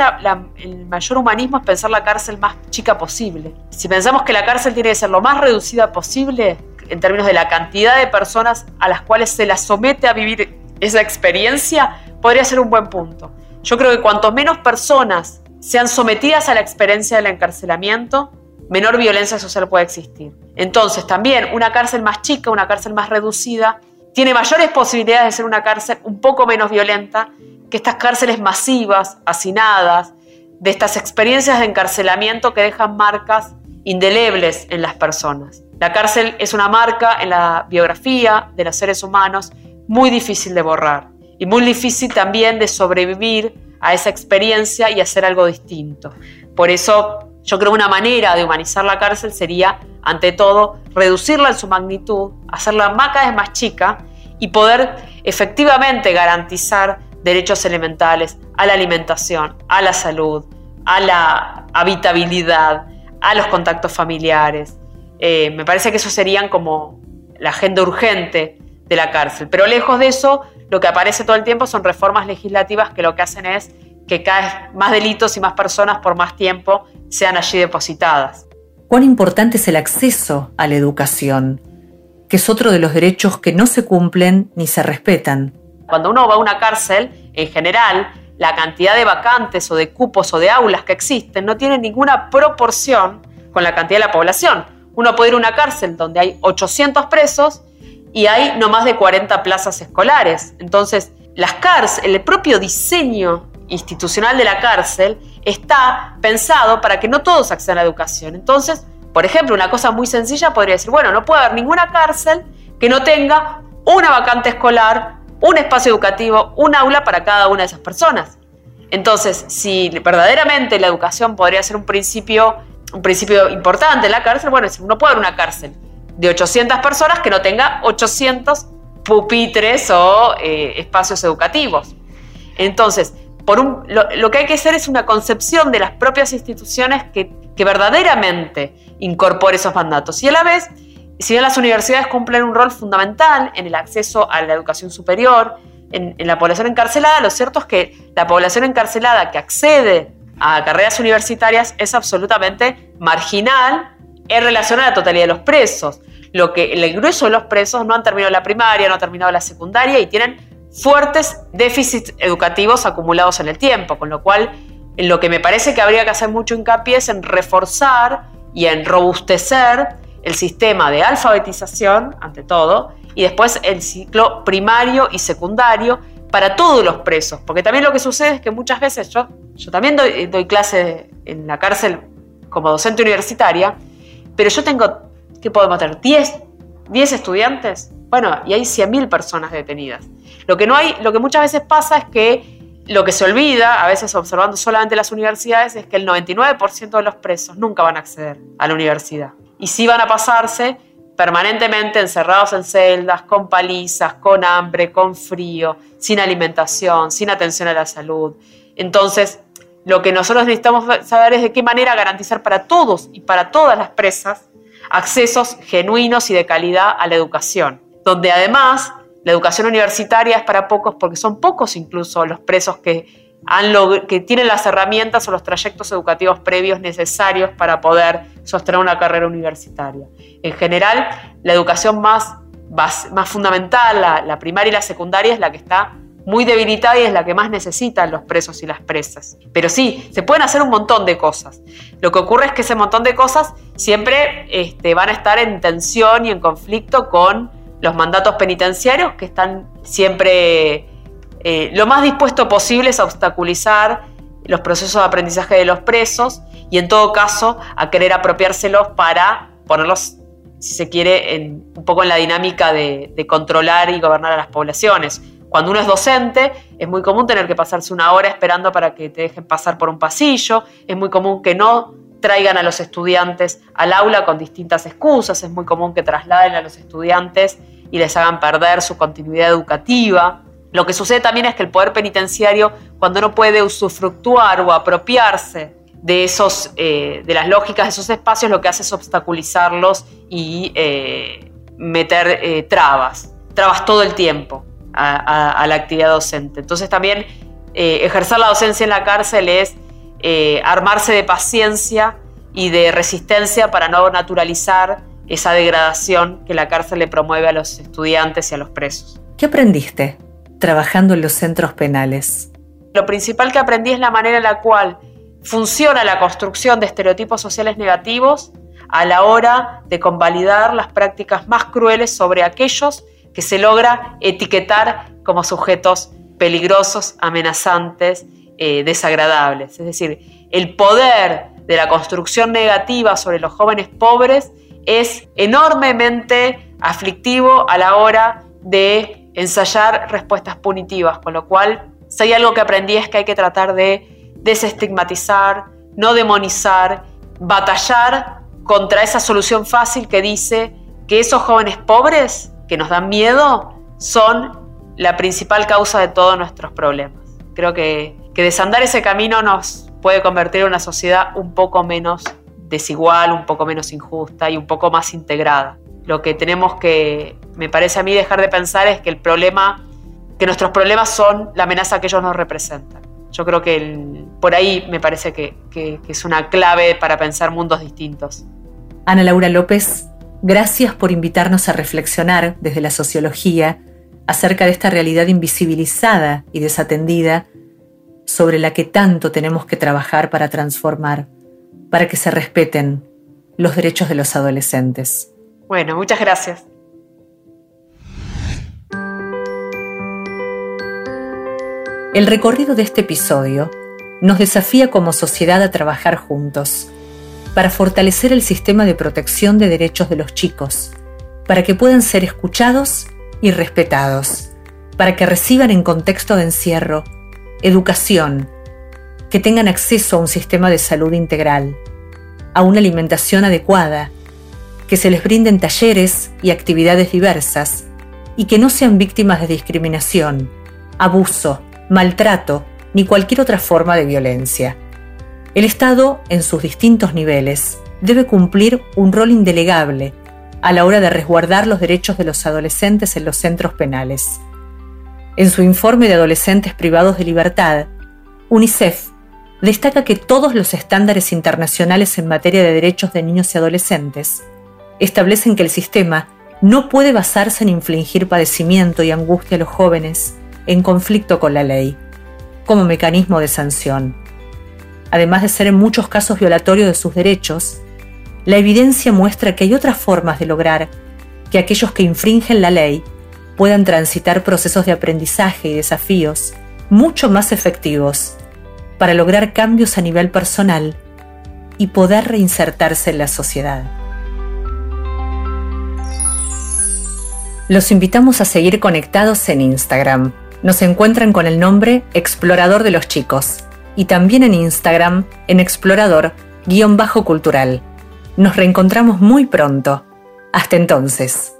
el mayor humanismo es pensar la cárcel más chica posible. Si pensamos que la cárcel tiene que ser lo más reducida posible en términos de la cantidad de personas a las cuales se la somete a vivir esa experiencia, podría ser un buen punto. Yo creo que cuanto menos personas sean sometidas a la experiencia del encarcelamiento, menor violencia social puede existir. Entonces, también una cárcel más chica, una cárcel más reducida, tiene mayores posibilidades de ser una cárcel un poco menos violenta que estas cárceles masivas, hacinadas, de estas experiencias de encarcelamiento que dejan marcas indelebles en las personas. La cárcel es una marca en la biografía de los seres humanos muy difícil de borrar y muy difícil también de sobrevivir a esa experiencia y hacer algo distinto. Por eso yo creo que una manera de humanizar la cárcel sería, ante todo, reducirla en su magnitud, hacerla más cada vez más chica y poder efectivamente garantizar derechos elementales a la alimentación, a la salud, a la habitabilidad, a los contactos familiares. Eh, me parece que eso serían como la agenda urgente de la cárcel. Pero lejos de eso, lo que aparece todo el tiempo son reformas legislativas que lo que hacen es que cada vez más delitos y más personas por más tiempo sean allí depositadas. ¿Cuán importante es el acceso a la educación? que es otro de los derechos que no se cumplen ni se respetan. Cuando uno va a una cárcel, en general, la cantidad de vacantes o de cupos o de aulas que existen no tiene ninguna proporción con la cantidad de la población. Uno puede ir a una cárcel donde hay 800 presos y hay no más de 40 plazas escolares. Entonces, las cárceles, el propio diseño institucional de la cárcel está pensado para que no todos accedan a la educación. Entonces, por ejemplo, una cosa muy sencilla podría decir, bueno, no puede haber ninguna cárcel que no tenga una vacante escolar, un espacio educativo, un aula para cada una de esas personas. Entonces, si verdaderamente la educación podría ser un principio, un principio importante en la cárcel, bueno, no puede haber una cárcel de 800 personas que no tenga 800 pupitres o eh, espacios educativos. Entonces, por lo, lo, que hay que hacer es una concepción de las propias instituciones que que verdaderamente incorpore esos mandatos. Y a la vez, si bien las universidades cumplen un rol fundamental en el acceso a la educación superior, en, la población encarcelada, lo cierto es que la población encarcelada que accede a carreras universitarias es absolutamente marginal en relación a la totalidad de los presos. Lo que el grueso de los presos no han terminado la primaria, no han terminado la secundaria y tienen fuertes déficits educativos acumulados en el tiempo, con lo cual en lo que me parece que habría que hacer mucho hincapié es en reforzar y en robustecer el sistema de alfabetización, ante todo, y después el ciclo primario y secundario para todos los presos. Porque también lo que sucede es que muchas veces yo, yo también doy, doy clase en la cárcel como docente universitaria, pero yo tengo, ¿qué podemos tener? ¿10, 10 estudiantes Bueno, y hay 100.000 personas detenidas. Lo que, no hay, lo que muchas veces pasa es que lo que se olvida, a veces observando solamente las universidades, es que el 99% de los presos nunca van a acceder a la universidad. Y sí van a pasarse permanentemente encerrados en celdas, con palizas, con hambre, con frío, sin alimentación, sin atención a la salud. Entonces, lo que nosotros necesitamos saber es de qué manera garantizar para todos y para todas las presas accesos genuinos y de calidad a la educación, donde además la educación universitaria es para pocos porque son pocos incluso los presos que, tienen las herramientas o los trayectos educativos previos necesarios para poder sostener una carrera universitaria. En general, la educación más, fundamental, la, la primaria y la secundaria, es la que está muy debilitada y es la que más necesitan los presos y las presas. Pero sí, se pueden hacer un montón de cosas. Lo que ocurre es que ese montón de cosas siempre este, van a estar en tensión y en conflicto con los mandatos penitenciarios que están siempre eh, lo más dispuesto posible a obstaculizar los procesos de aprendizaje de los presos y en todo caso a querer apropiárselos para ponerlos, si se quiere, un poco en la dinámica de controlar y gobernar a las poblaciones. Cuando uno es docente, es muy común tener que pasarse una hora esperando para que te dejen pasar por un pasillo, es muy común que no traigan a los estudiantes al aula con distintas excusas, es muy común que trasladen a los estudiantes y les hagan perder su continuidad educativa. Lo que sucede también es que el poder penitenciario, cuando no puede usufructuar o apropiarse de, esos, eh, de las lógicas de esos espacios, lo que hace es obstaculizarlos y eh, meter eh, trabas, trabas todo el tiempo a, la actividad docente. Entonces también ejercer la docencia en la cárcel es eh, armarse de paciencia y de resistencia para no naturalizar esa degradación que la cárcel le promueve a los estudiantes y a los presos. ¿Qué aprendiste trabajando en los centros penales? Lo principal que aprendí es la manera en la cual funciona la construcción de estereotipos sociales negativos a la hora de convalidar las prácticas más crueles sobre aquellos que se logra etiquetar como sujetos peligrosos, amenazantes, eh, desagradables. Es decir, el poder de la construcción negativa sobre los jóvenes pobres es enormemente aflictivo a la hora de ensayar respuestas punitivas, con lo cual, si hay algo que aprendí es que hay que tratar de desestigmatizar, no demonizar, batallar contra esa solución fácil que dice que esos jóvenes pobres que nos dan miedo son la principal causa de todos nuestros problemas. Creo que, que desandar ese camino nos puede convertir en una sociedad un poco menos desigual, un poco menos injusta y un poco más integrada. Lo que tenemos que, me parece a mí, dejar de pensar es que el problema, que nuestros problemas son la amenaza que ellos nos representan. Yo creo que por ahí me parece que, que es una clave para pensar mundos distintos. Ana Laura López, Gracias por invitarnos a reflexionar desde la sociología acerca de esta realidad invisibilizada y desatendida sobre la que tanto tenemos que trabajar para transformar, para que se respeten los derechos de los adolescentes. Bueno, muchas gracias. El recorrido de este episodio nos desafía como sociedad a trabajar juntos para fortalecer el sistema de protección de derechos de los chicos, para que puedan ser escuchados y respetados, para que reciban en contexto de encierro educación, que tengan acceso a un sistema de salud integral, a una alimentación adecuada, que se les brinden talleres y actividades diversas y que no sean víctimas de discriminación, abuso, maltrato ni cualquier otra forma de violencia. El Estado, en sus distintos niveles, debe cumplir un rol indelegable a la hora de resguardar los derechos de los adolescentes en los centros penales. En su informe de adolescentes privados de libertad, UNICEF destaca que todos los estándares internacionales en materia de derechos de niños y adolescentes establecen que el sistema no puede basarse en infligir padecimiento y angustia a los jóvenes en conflicto con la ley, como mecanismo de sanción. Además de ser en muchos casos violatorio de sus derechos, la evidencia muestra que hay otras formas de lograr que aquellos que infringen la ley puedan transitar procesos de aprendizaje y desafíos mucho más efectivos para lograr cambios a nivel personal y poder reinsertarse en la sociedad. Los invitamos a seguir conectados en Instagram. Nos encuentran con el nombre Explorador de los Chicos y también en Instagram en Explorador-Cultural. Nos reencontramos muy pronto. Hasta entonces.